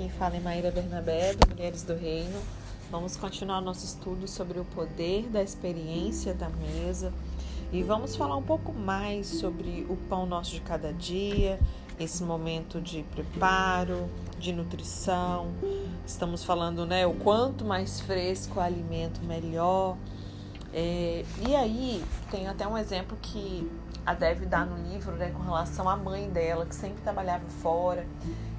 quem fala é Maíra Bernabé, do Mulheres do Reino. Vamos continuar nosso estudo sobre o poder da experiência da mesa e vamos falar um pouco mais sobre o pão nosso de cada dia, esse momento de preparo, de nutrição. Estamos falando, né, o quanto mais fresco o alimento, melhor. É, e aí, tem até um exemplo que a Dev dá no livro, né, com relação à mãe dela, que sempre trabalhava fora.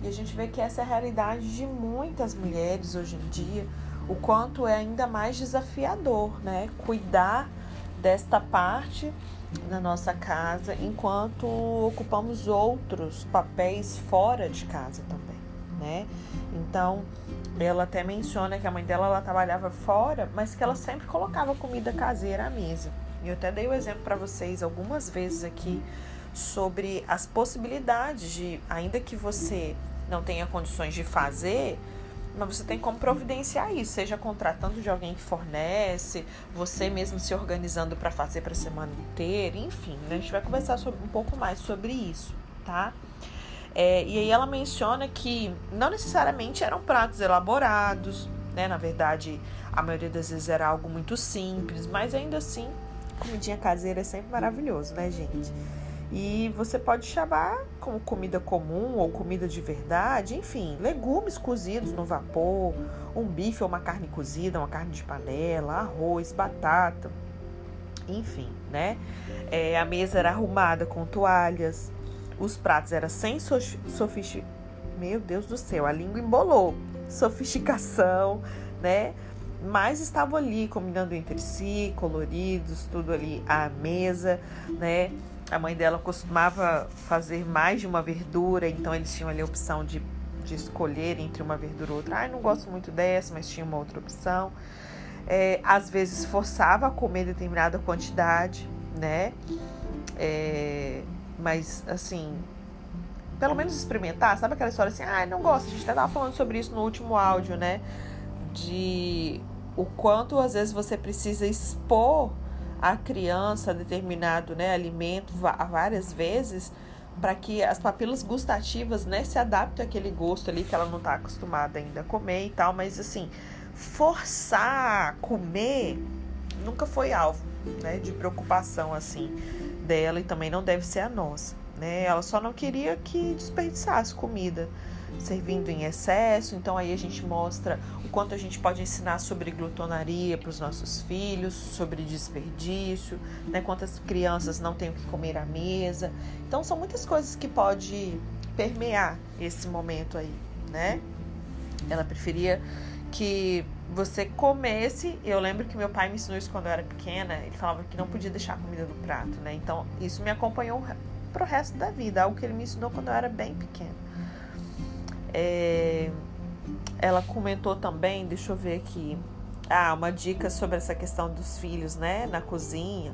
E a gente vê que essa é a realidade de muitas mulheres hoje em dia, o quanto é ainda mais desafiador, né, cuidar desta parte na nossa casa, enquanto ocupamos outros papéis fora de casa também, né? Então, ela até menciona que a mãe dela ela trabalhava fora, mas que ela sempre colocava comida caseira à mesa. E eu até dei o exemplo para vocês algumas vezes aqui sobre as possibilidades de, ainda que você não tenha condições de fazer, mas você tem como providenciar isso, seja contratando de alguém que fornece, você mesmo se organizando para fazer para a semana inteira, enfim, né? a gente vai conversar sobre, um pouco mais sobre isso, tá? É, e aí ela menciona que não necessariamente eram pratos elaborados, né? Na verdade, a maioria das vezes era algo muito simples, mas ainda assim, comidinha caseira é sempre maravilhoso, né, gente? E você pode chamar como comida comum ou comida de verdade, enfim, legumes cozidos no vapor, um bife ou uma carne cozida, uma carne de panela, arroz, batata, enfim, né? É, a mesa era arrumada com toalhas, os pratos eram sem sofisticação. Meu Deus do céu, a língua embolou. Sofisticação, né? Mas estavam ali combinando entre si, coloridos, tudo ali à mesa, né? A mãe dela costumava fazer mais de uma verdura, então eles tinham ali a opção de, de escolher entre uma verdura ou outra. Ai, não gosto muito dessa, mas tinha uma outra opção. É, às vezes forçava a comer determinada quantidade, né? É, mas assim, pelo menos experimentar, sabe aquela história assim, ah, não gosto, a gente até tava falando sobre isso no último áudio, né? De o quanto às vezes você precisa expor a criança determinado né, alimento várias vezes para que as papilas gustativas né, se adaptem àquele gosto ali que ela não está acostumada ainda a comer e tal, mas assim, forçar comer nunca foi alvo né, de preocupação assim dela e também não deve ser a nossa. Né? Ela só não queria que desperdiçasse comida servindo em excesso. Então aí a gente mostra o quanto a gente pode ensinar sobre glutonaria para os nossos filhos, sobre desperdício, né? Quantas crianças não têm o que comer à mesa. Então são muitas coisas que pode permear esse momento aí, né? Ela preferia que você comesse. Eu lembro que meu pai me ensinou isso quando eu era pequena. Ele falava que não podia deixar comida no prato, né? Então isso me acompanhou pro resto da vida, algo que ele me ensinou quando eu era bem pequena. É, ela comentou também, deixa eu ver aqui, ah, uma dica sobre essa questão dos filhos, né, na cozinha,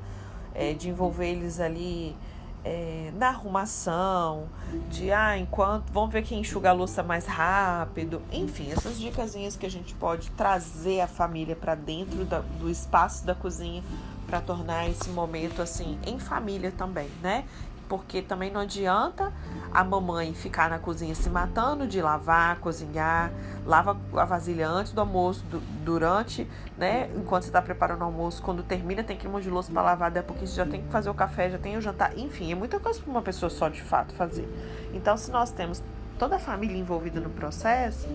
é, de envolver eles ali é, na arrumação, de ah, enquanto vamos ver quem enxuga a louça mais rápido, enfim, essas dicasinhas que a gente pode trazer a família para dentro da, do espaço da cozinha para tornar esse momento assim em família também, né? Porque também não adianta a mamãe ficar na cozinha se matando de lavar, cozinhar, lava a vasilha antes do almoço, do, durante, né? Enquanto você está preparando o almoço, quando termina tem que ir de louça para lavar, daí porque você já tem que fazer o café, já tem o jantar, enfim, é muita coisa para uma pessoa só de fato fazer. Então, se nós temos toda a família envolvida no processo,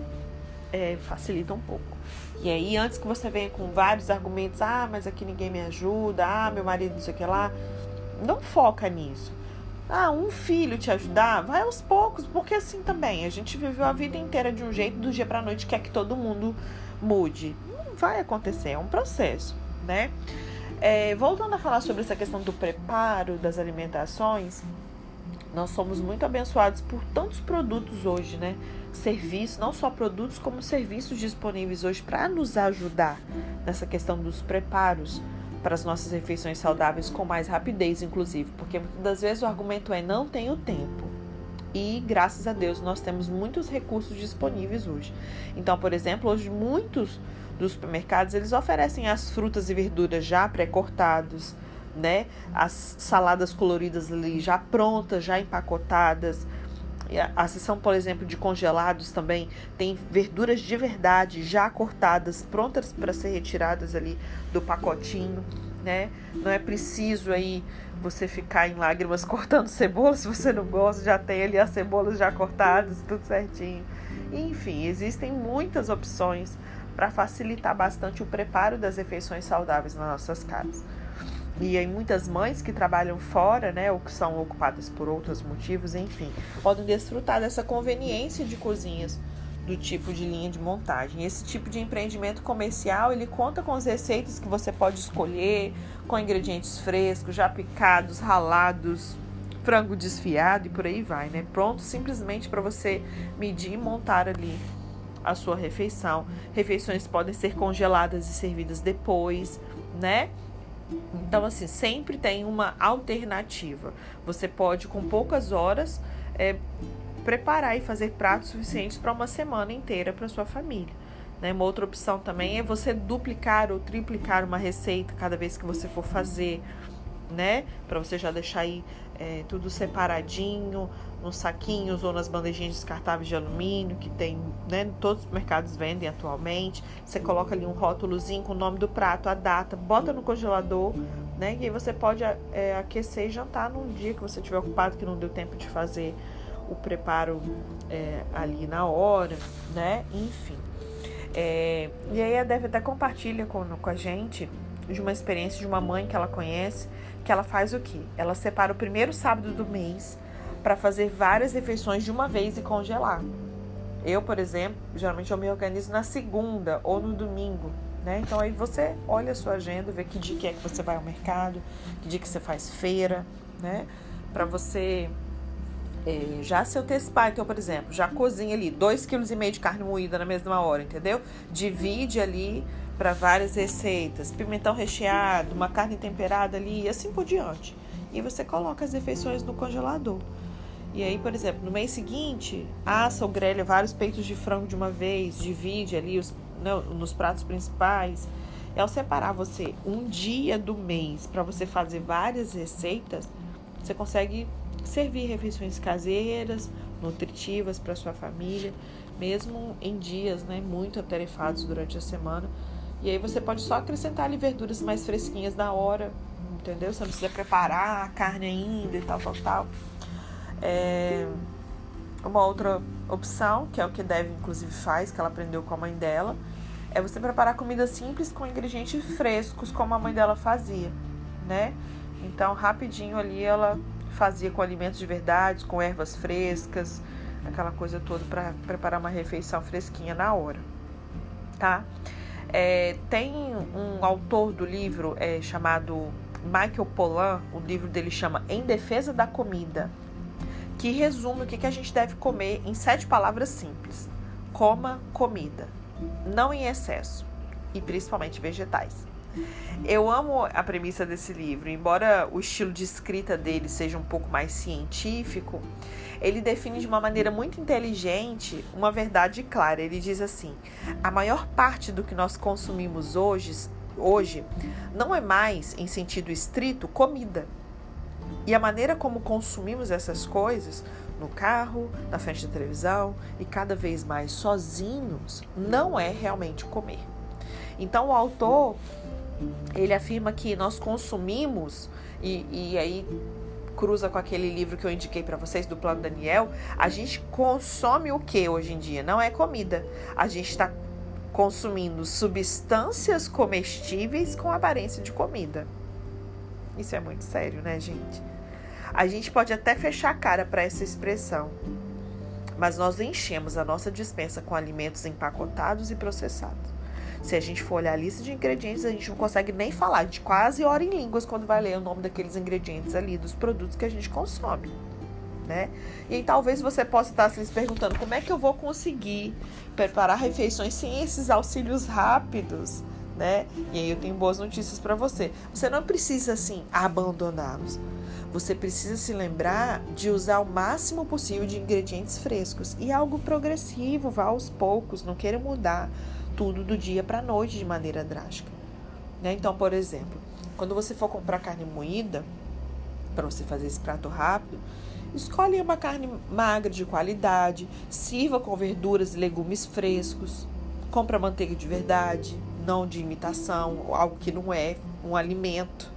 é, facilita um pouco. E aí, antes que você venha com vários argumentos, ah, mas aqui ninguém me ajuda, ah, meu marido não sei o que lá, não foca nisso ah, um filho te ajudar, vai aos poucos, porque assim também, a gente viveu a vida inteira de um jeito, do dia para noite quer que todo mundo mude. Não vai acontecer, é um processo, né? É, voltando a falar sobre essa questão do preparo das alimentações, nós somos muito abençoados por tantos produtos hoje, né? Serviços, não só produtos, como serviços disponíveis hoje para nos ajudar nessa questão dos preparos para as nossas refeições saudáveis com mais rapidez, inclusive, porque muitas das vezes o argumento é não tenho tempo. E graças a Deus nós temos muitos recursos disponíveis hoje. Então, por exemplo, hoje muitos dos supermercados eles oferecem as frutas e verduras já pré-cortados, né? As saladas coloridas ali já prontas, já empacotadas. A seção, por exemplo, de congelados também tem verduras de verdade já cortadas, prontas para ser retiradas ali do pacotinho, né? Não é preciso aí você ficar em lágrimas cortando cebola se você não gosta, já tem ali as cebolas já cortadas, tudo certinho. Enfim, existem muitas opções para facilitar bastante o preparo das refeições saudáveis nas nossas casas. E aí muitas mães que trabalham fora, né, ou que são ocupadas por outros motivos, enfim, podem desfrutar dessa conveniência de cozinhas do tipo de linha de montagem. Esse tipo de empreendimento comercial, ele conta com as receitas que você pode escolher, com ingredientes frescos, já picados, ralados, frango desfiado e por aí vai, né? Pronto simplesmente para você medir e montar ali a sua refeição. Refeições podem ser congeladas e servidas depois, né? Então, assim, sempre tem uma alternativa. Você pode, com poucas horas, é, preparar e fazer pratos suficientes para uma semana inteira para sua família. Né? Uma outra opção também é você duplicar ou triplicar uma receita cada vez que você for fazer, né? Para você já deixar aí é, tudo separadinho nos saquinhos ou nas bandejinhas descartáveis de alumínio que tem, né? Todos os mercados vendem atualmente. Você coloca ali um rótulozinho com o nome do prato, a data, bota no congelador, né? E aí você pode é, aquecer e jantar num dia que você estiver ocupado que não deu tempo de fazer o preparo é, ali na hora, né? Enfim. É, e aí a Deve até compartilha com, com a gente de uma experiência de uma mãe que ela conhece, que ela faz o quê? Ela separa o primeiro sábado do mês para fazer várias refeições de uma vez e congelar. Eu, por exemplo, geralmente eu me organizo na segunda ou no domingo, né? Então aí você olha a sua agenda, vê que dia que é que você vai ao mercado, que dia que você faz feira, né? Para você é, já se antecipar, então, por exemplo, já cozinha ali 2,5 kg de carne moída na mesma hora, entendeu? Divide ali para várias receitas, pimentão recheado, uma carne temperada ali e assim por diante. E você coloca as refeições no congelador. E aí, por exemplo, no mês seguinte, assa ou grelha vários peitos de frango de uma vez, divide ali os, não, nos pratos principais. E ao separar você um dia do mês para você fazer várias receitas, você consegue servir refeições caseiras, nutritivas para sua família, mesmo em dias né, muito atarefados durante a semana. E aí você pode só acrescentar ali verduras mais fresquinhas na hora, entendeu? Você não precisa preparar a carne ainda e tal, tal, tal. É... Uma outra opção, que é o que Deve inclusive faz, que ela aprendeu com a mãe dela, é você preparar comida simples com ingredientes frescos, como a mãe dela fazia, né? Então, rapidinho ali ela fazia com alimentos de verdade, com ervas frescas, aquela coisa toda para preparar uma refeição fresquinha na hora, tá? É, tem um autor do livro é, chamado Michael Pollan, o livro dele chama Em Defesa da Comida, que resume o que, que a gente deve comer em sete palavras simples. Coma comida, não em excesso, e principalmente vegetais. Eu amo a premissa desse livro, embora o estilo de escrita dele seja um pouco mais científico, ele define de uma maneira muito inteligente uma verdade clara. Ele diz assim: a maior parte do que nós consumimos hoje, hoje não é mais, em sentido estrito, comida. E a maneira como consumimos essas coisas, no carro, na frente da televisão e cada vez mais sozinhos, não é realmente comer. Então o autor ele afirma que nós consumimos, e, e aí cruza com aquele livro que eu indiquei para vocês do Plano Daniel, a gente consome o que hoje em dia? Não é comida. A gente está consumindo substâncias comestíveis com aparência de comida. Isso é muito sério, né, gente? A gente pode até fechar a cara para essa expressão, mas nós enchemos a nossa dispensa com alimentos empacotados e processados. Se a gente for olhar a lista de ingredientes, a gente não consegue nem falar. A gente quase ora em línguas quando vai ler o nome daqueles ingredientes ali, dos produtos que a gente consome. Né? E talvez você possa estar se perguntando como é que eu vou conseguir preparar refeições sem esses auxílios rápidos, né? E aí eu tenho boas notícias para você. Você não precisa assim abandoná-los. Você precisa se lembrar de usar o máximo possível de ingredientes frescos e algo progressivo, vá aos poucos, não queira mudar tudo do dia para a noite de maneira drástica. Né? Então, por exemplo, quando você for comprar carne moída, para você fazer esse prato rápido, Escolhe uma carne magra de qualidade, sirva com verduras e legumes frescos, compra manteiga de verdade, não de imitação, algo que não é um alimento,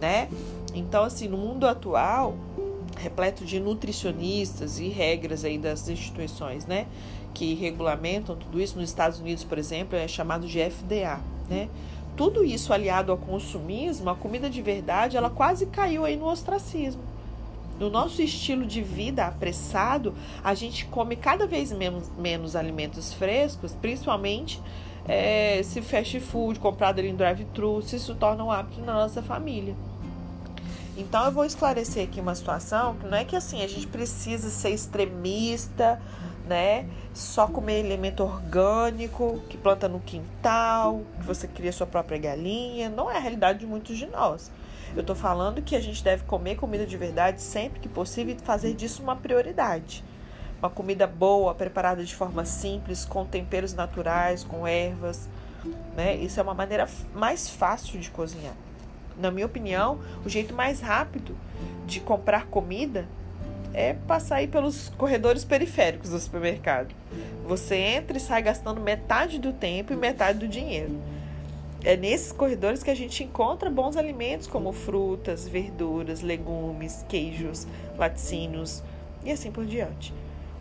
né? Então, assim, no mundo atual, repleto de nutricionistas e regras aí das instituições, né, que regulamentam tudo isso. Nos Estados Unidos, por exemplo, é chamado de FDA, né? Tudo isso aliado ao consumismo, a comida de verdade, ela quase caiu aí no ostracismo. No nosso estilo de vida apressado, a gente come cada vez menos, menos alimentos frescos, principalmente é, se fast food comprado ali em drive-thru, se isso torna um hábito na nossa família. Então eu vou esclarecer aqui uma situação que não é que assim a gente precisa ser extremista, né? Só comer elemento orgânico que planta no quintal, que você cria sua própria galinha. Não é a realidade de muitos de nós. Eu tô falando que a gente deve comer comida de verdade sempre que possível e fazer disso uma prioridade. Uma comida boa, preparada de forma simples, com temperos naturais, com ervas, né? Isso é uma maneira mais fácil de cozinhar na minha opinião, o jeito mais rápido de comprar comida é passar aí pelos corredores periféricos do supermercado. Você entra e sai gastando metade do tempo e metade do dinheiro. É nesses corredores que a gente encontra bons alimentos como frutas, verduras, legumes, queijos, laticínios e assim por diante.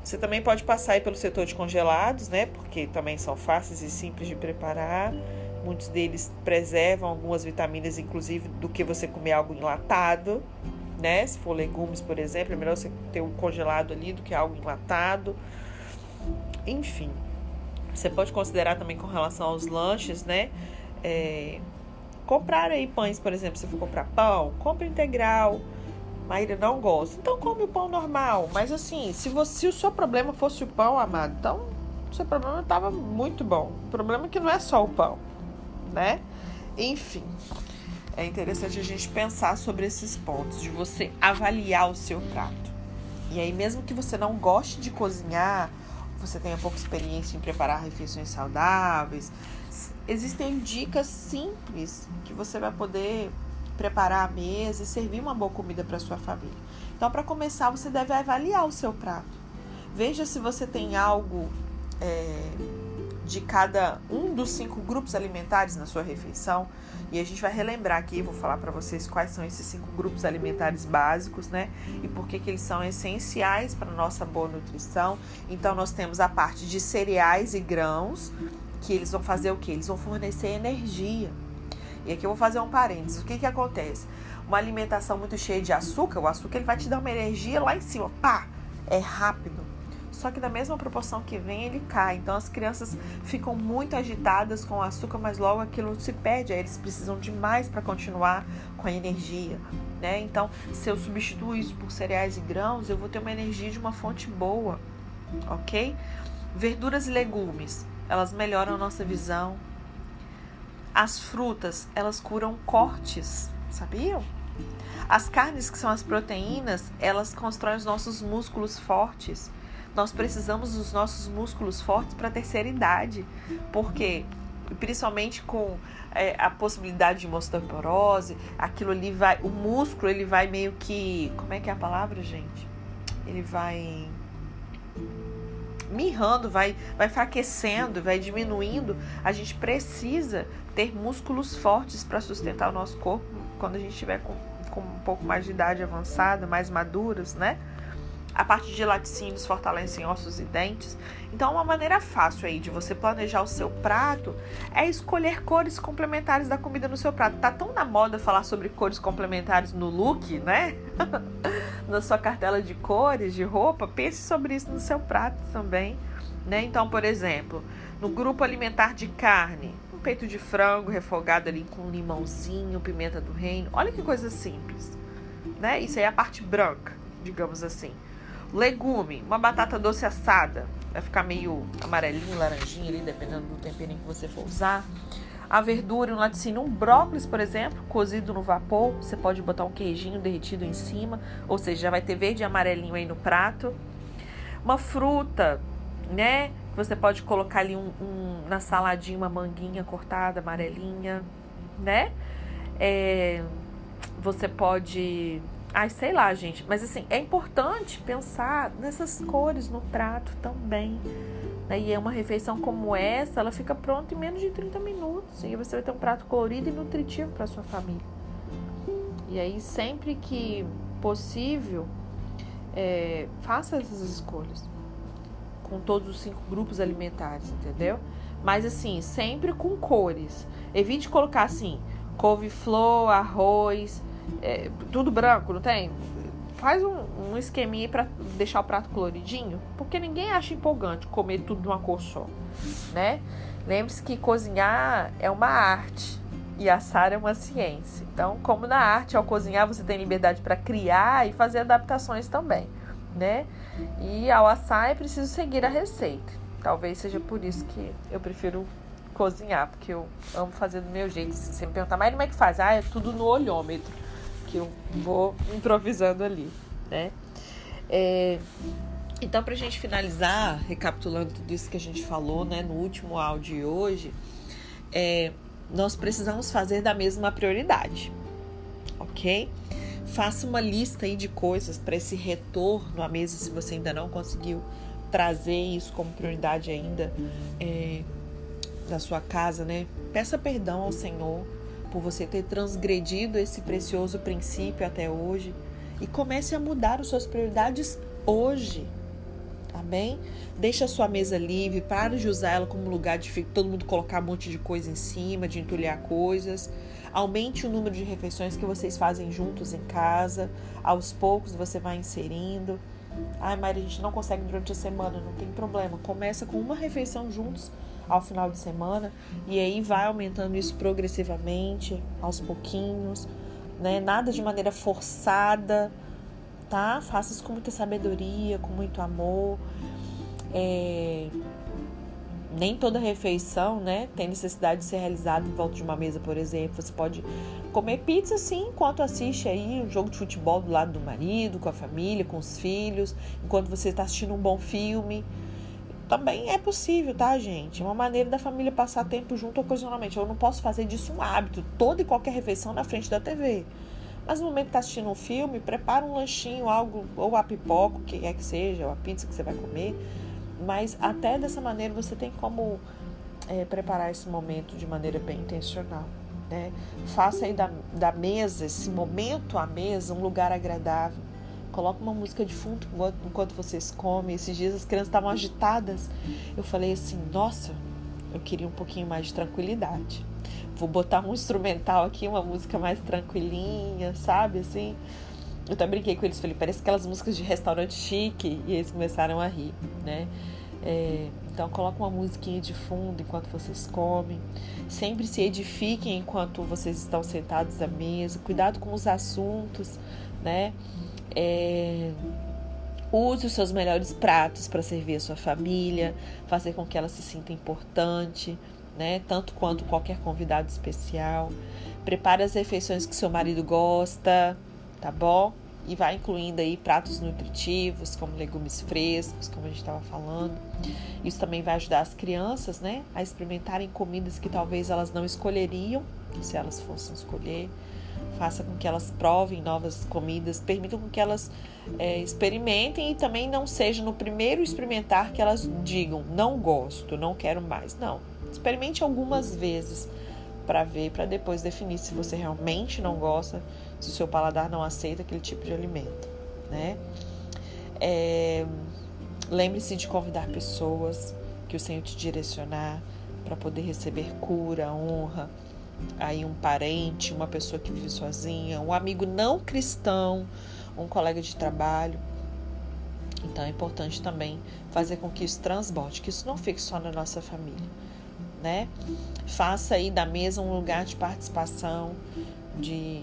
Você também pode passar aí pelo setor de congelados, né? Porque também são fáceis e simples de preparar. Muitos deles preservam algumas vitaminas, inclusive do que você comer algo enlatado, né? Se for legumes, por exemplo, é melhor você ter um congelado ali do que algo enlatado. Enfim, você pode considerar também com relação aos lanches, né? É, comprar aí pães, por exemplo, se for comprar pão, compra integral. Maíra não gosta, então come o pão normal. Mas assim, se, você, se o seu problema fosse o pão, amado, então o seu problema estava muito bom. O problema é que não é só o pão né? Enfim, é interessante a gente pensar sobre esses pontos, de você avaliar o seu prato. E aí, mesmo que você não goste de cozinhar, você tenha pouca experiência em preparar refeições saudáveis, existem dicas simples que você vai poder preparar a mesa e servir uma boa comida para sua família. Então, para começar, você deve avaliar o seu prato. Veja se você tem algo é, de cada um dos cinco grupos alimentares na sua refeição. E a gente vai relembrar aqui, vou falar para vocês quais são esses cinco grupos alimentares básicos, né? E por que, que eles são essenciais para nossa boa nutrição. Então, nós temos a parte de cereais e grãos, que eles vão fazer o que? Eles vão fornecer energia. E aqui eu vou fazer um parênteses. O que, que acontece? Uma alimentação muito cheia de açúcar, o açúcar ele vai te dar uma energia lá em cima, pá! É rápido só que da mesma proporção que vem, ele cai. Então as crianças ficam muito agitadas com o açúcar, mas logo aquilo se perde, aí eles precisam de mais para continuar com a energia. Né? Então, se eu substituo isso por cereais e grãos, eu vou ter uma energia de uma fonte boa, ok? Verduras e legumes, elas melhoram a nossa visão. As frutas, elas curam cortes, sabiam? As carnes, que são as proteínas, elas constroem os nossos músculos fortes. Nós precisamos dos nossos músculos fortes para a terceira idade, porque principalmente com é, a possibilidade de osteoporose, aquilo ali vai, o músculo ele vai meio que, como é que é a palavra, gente? Ele vai mirrando, vai, vai enfraquecendo, vai diminuindo. A gente precisa ter músculos fortes para sustentar o nosso corpo quando a gente estiver com, com um pouco mais de idade avançada, mais maduros, né? A parte de laticínios fortalecem ossos e dentes. Então, uma maneira fácil aí de você planejar o seu prato é escolher cores complementares da comida no seu prato. Tá tão na moda falar sobre cores complementares no look, né? na sua cartela de cores, de roupa, pense sobre isso no seu prato também, né? Então, por exemplo, no grupo alimentar de carne, um peito de frango refogado ali com limãozinho, pimenta do reino. Olha que coisa simples, né? Isso aí é a parte branca, digamos assim. Legume, uma batata doce assada. Vai ficar meio amarelinho, laranjinha ali, dependendo do temperinho que você for usar. A verdura, um laticínio, um brócolis, por exemplo, cozido no vapor. Você pode botar um queijinho derretido em cima, ou seja, já vai ter verde e amarelinho aí no prato. Uma fruta, né? Você pode colocar ali um, um na saladinha uma manguinha cortada, amarelinha, né? É, você pode Ai, sei lá, gente. Mas assim, é importante pensar nessas cores no prato também. Né? E é uma refeição como essa, ela fica pronta em menos de 30 minutos. E você vai ter um prato colorido e nutritivo para sua família. E aí, sempre que possível, é, faça essas escolhas com todos os cinco grupos alimentares, entendeu? Mas assim, sempre com cores. Evite colocar assim, couve-flor, arroz, é, tudo branco, não tem? Faz um, um esqueminha para deixar o prato coloridinho, porque ninguém acha empolgante comer tudo de uma cor só, né? Lembre-se que cozinhar é uma arte e assar é uma ciência. Então, como na arte, ao cozinhar você tem liberdade para criar e fazer adaptações também, né? E ao assar é preciso seguir a receita. Talvez seja por isso que eu prefiro cozinhar, porque eu amo fazer do meu jeito. Se você me perguntar, mas como é que faz? Ah, é tudo no olhômetro, que eu vou improvisando ali, né? É, então, pra gente finalizar, recapitulando tudo isso que a gente falou, né, no último áudio de hoje, é, nós precisamos fazer da mesma prioridade, ok? Faça uma lista aí de coisas para esse retorno à mesa se você ainda não conseguiu trazer isso como prioridade ainda é, na sua casa, né? Peça perdão ao Senhor por você ter transgredido esse precioso princípio até hoje e comece a mudar as suas prioridades hoje. Amém? Deixa a sua mesa livre, para de usar ela como lugar de todo mundo colocar um monte de coisa em cima, de entulhar coisas. Aumente o número de refeições que vocês fazem juntos em casa. Aos poucos você vai inserindo. Ai, Maria, a gente não consegue durante a semana, não tem problema. Começa com uma refeição juntos ao final de semana e aí vai aumentando isso progressivamente, aos pouquinhos, né? Nada de maneira forçada, tá? Faça isso com muita sabedoria, com muito amor. É, nem toda refeição, né, tem necessidade de ser realizada em volta de uma mesa, por exemplo. Você pode comer pizza sim, enquanto assiste aí um jogo de futebol do lado do marido, com a família, com os filhos, enquanto você está assistindo um bom filme. Também é possível, tá, gente? É uma maneira da família passar tempo junto ocasionalmente. Eu não posso fazer disso um hábito, toda e qualquer refeição na frente da TV. Mas no momento que está assistindo um filme, prepara um lanchinho, algo, ou a pipoca, o que é que seja, ou a pizza que você vai comer mas até dessa maneira você tem como é, preparar esse momento de maneira bem intencional. Né? Faça aí da, da mesa, esse momento à mesa, um lugar agradável. Coloque uma música de fundo enquanto vocês comem. Esses dias as crianças estavam agitadas. Eu falei assim: nossa, eu queria um pouquinho mais de tranquilidade. Vou botar um instrumental aqui, uma música mais tranquilinha, sabe? Assim. Eu até brinquei com eles, falei, parece aquelas músicas de restaurante chique, e eles começaram a rir, né? É, então coloca uma musiquinha de fundo enquanto vocês comem. Sempre se edifiquem enquanto vocês estão sentados à mesa. Cuidado com os assuntos, né? É, use os seus melhores pratos para servir a sua família, fazer com que ela se sinta importante, né? Tanto quanto qualquer convidado especial. Prepare as refeições que seu marido gosta, tá bom? E vai incluindo aí pratos nutritivos, como legumes frescos, como a gente estava falando. Isso também vai ajudar as crianças, né, a experimentarem comidas que talvez elas não escolheriam, se elas fossem escolher. Faça com que elas provem novas comidas, permita com que elas é, experimentem e também não seja no primeiro experimentar que elas digam não gosto, não quero mais. Não, experimente algumas vezes para ver, para depois definir se você realmente não gosta, se o seu paladar não aceita aquele tipo de alimento, né? É, Lembre-se de convidar pessoas que o Senhor te direcionar para poder receber cura, honra, aí um parente, uma pessoa que vive sozinha, um amigo não cristão, um colega de trabalho. Então é importante também fazer com que isso transborde, que isso não fique só na nossa família né? Faça aí da mesa um lugar de participação, de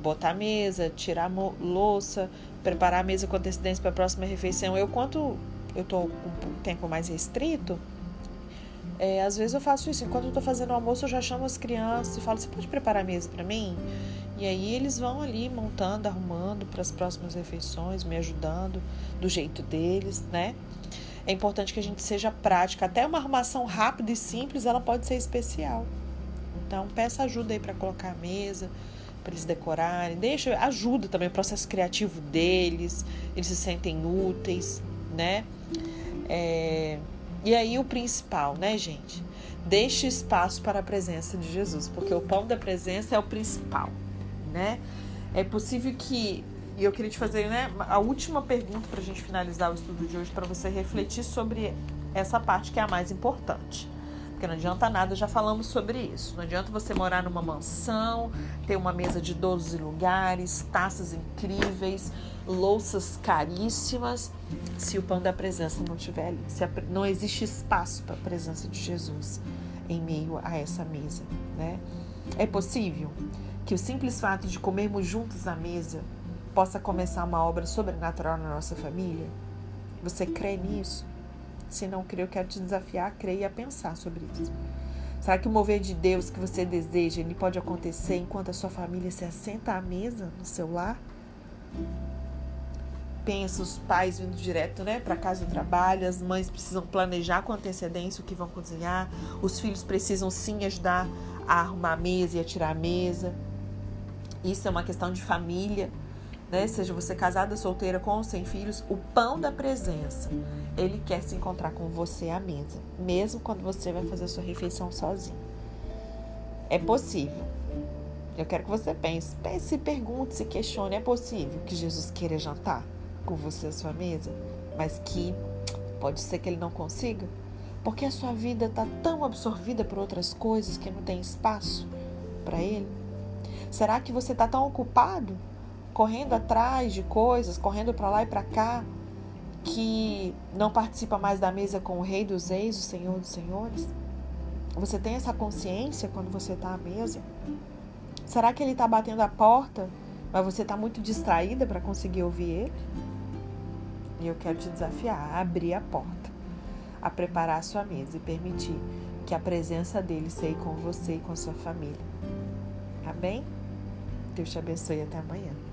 botar a mesa, tirar a louça, preparar a mesa com antecedência para a próxima refeição. Eu, quanto eu estou com um tempo mais restrito, é, às vezes eu faço isso. Enquanto eu estou fazendo o almoço, eu já chamo as crianças e falo: Você pode preparar a mesa para mim? E aí eles vão ali montando, arrumando para as próximas refeições, me ajudando do jeito deles, né? É importante que a gente seja prática. Até uma arrumação rápida e simples, ela pode ser especial. Então, peça ajuda aí para colocar a mesa, para eles decorarem, deixa, ajuda também o processo criativo deles, eles se sentem úteis, né? É, e aí o principal, né, gente? Deixe espaço para a presença de Jesus, porque o pão da presença é o principal, né? É possível que e eu queria te fazer né, a última pergunta para a gente finalizar o estudo de hoje, para você refletir sobre essa parte que é a mais importante. Porque não adianta nada, já falamos sobre isso. Não adianta você morar numa mansão, ter uma mesa de 12 lugares, taças incríveis, louças caríssimas, se o pão da presença não estiver ali. Se não existe espaço para a presença de Jesus em meio a essa mesa. Né? É possível que o simples fato de comermos juntos à mesa possa começar uma obra sobrenatural na nossa família? Você crê nisso? Se não crê, eu quero te desafiar a crer e a pensar sobre isso. Será que o mover de Deus que você deseja, ele pode acontecer enquanto a sua família se assenta à mesa no seu lar? Pensa os pais vindo direto, né, para casa do trabalho, as mães precisam planejar com antecedência o que vão cozinhar, os filhos precisam sim ajudar a arrumar a mesa e a tirar a mesa. Isso é uma questão de família né? Seja você casada, solteira, com ou sem filhos, o pão da presença, ele quer se encontrar com você à mesa, mesmo quando você vai fazer a sua refeição sozinho. É possível. Eu quero que você pense, pense, pergunte, se questione. É possível que Jesus queira jantar com você à sua mesa, mas que pode ser que ele não consiga? Porque a sua vida está tão absorvida por outras coisas que não tem espaço para ele? Será que você está tão ocupado correndo atrás de coisas, correndo para lá e para cá, que não participa mais da mesa com o Rei dos Reis, o Senhor dos Senhores? Você tem essa consciência quando você está à mesa? Será que ele está batendo a porta, mas você está muito distraída para conseguir ouvir ele? E eu quero te desafiar a abrir a porta, a preparar a sua mesa e permitir que a presença dele seja com você e com a sua família. Amém? Deus te abençoe e até amanhã.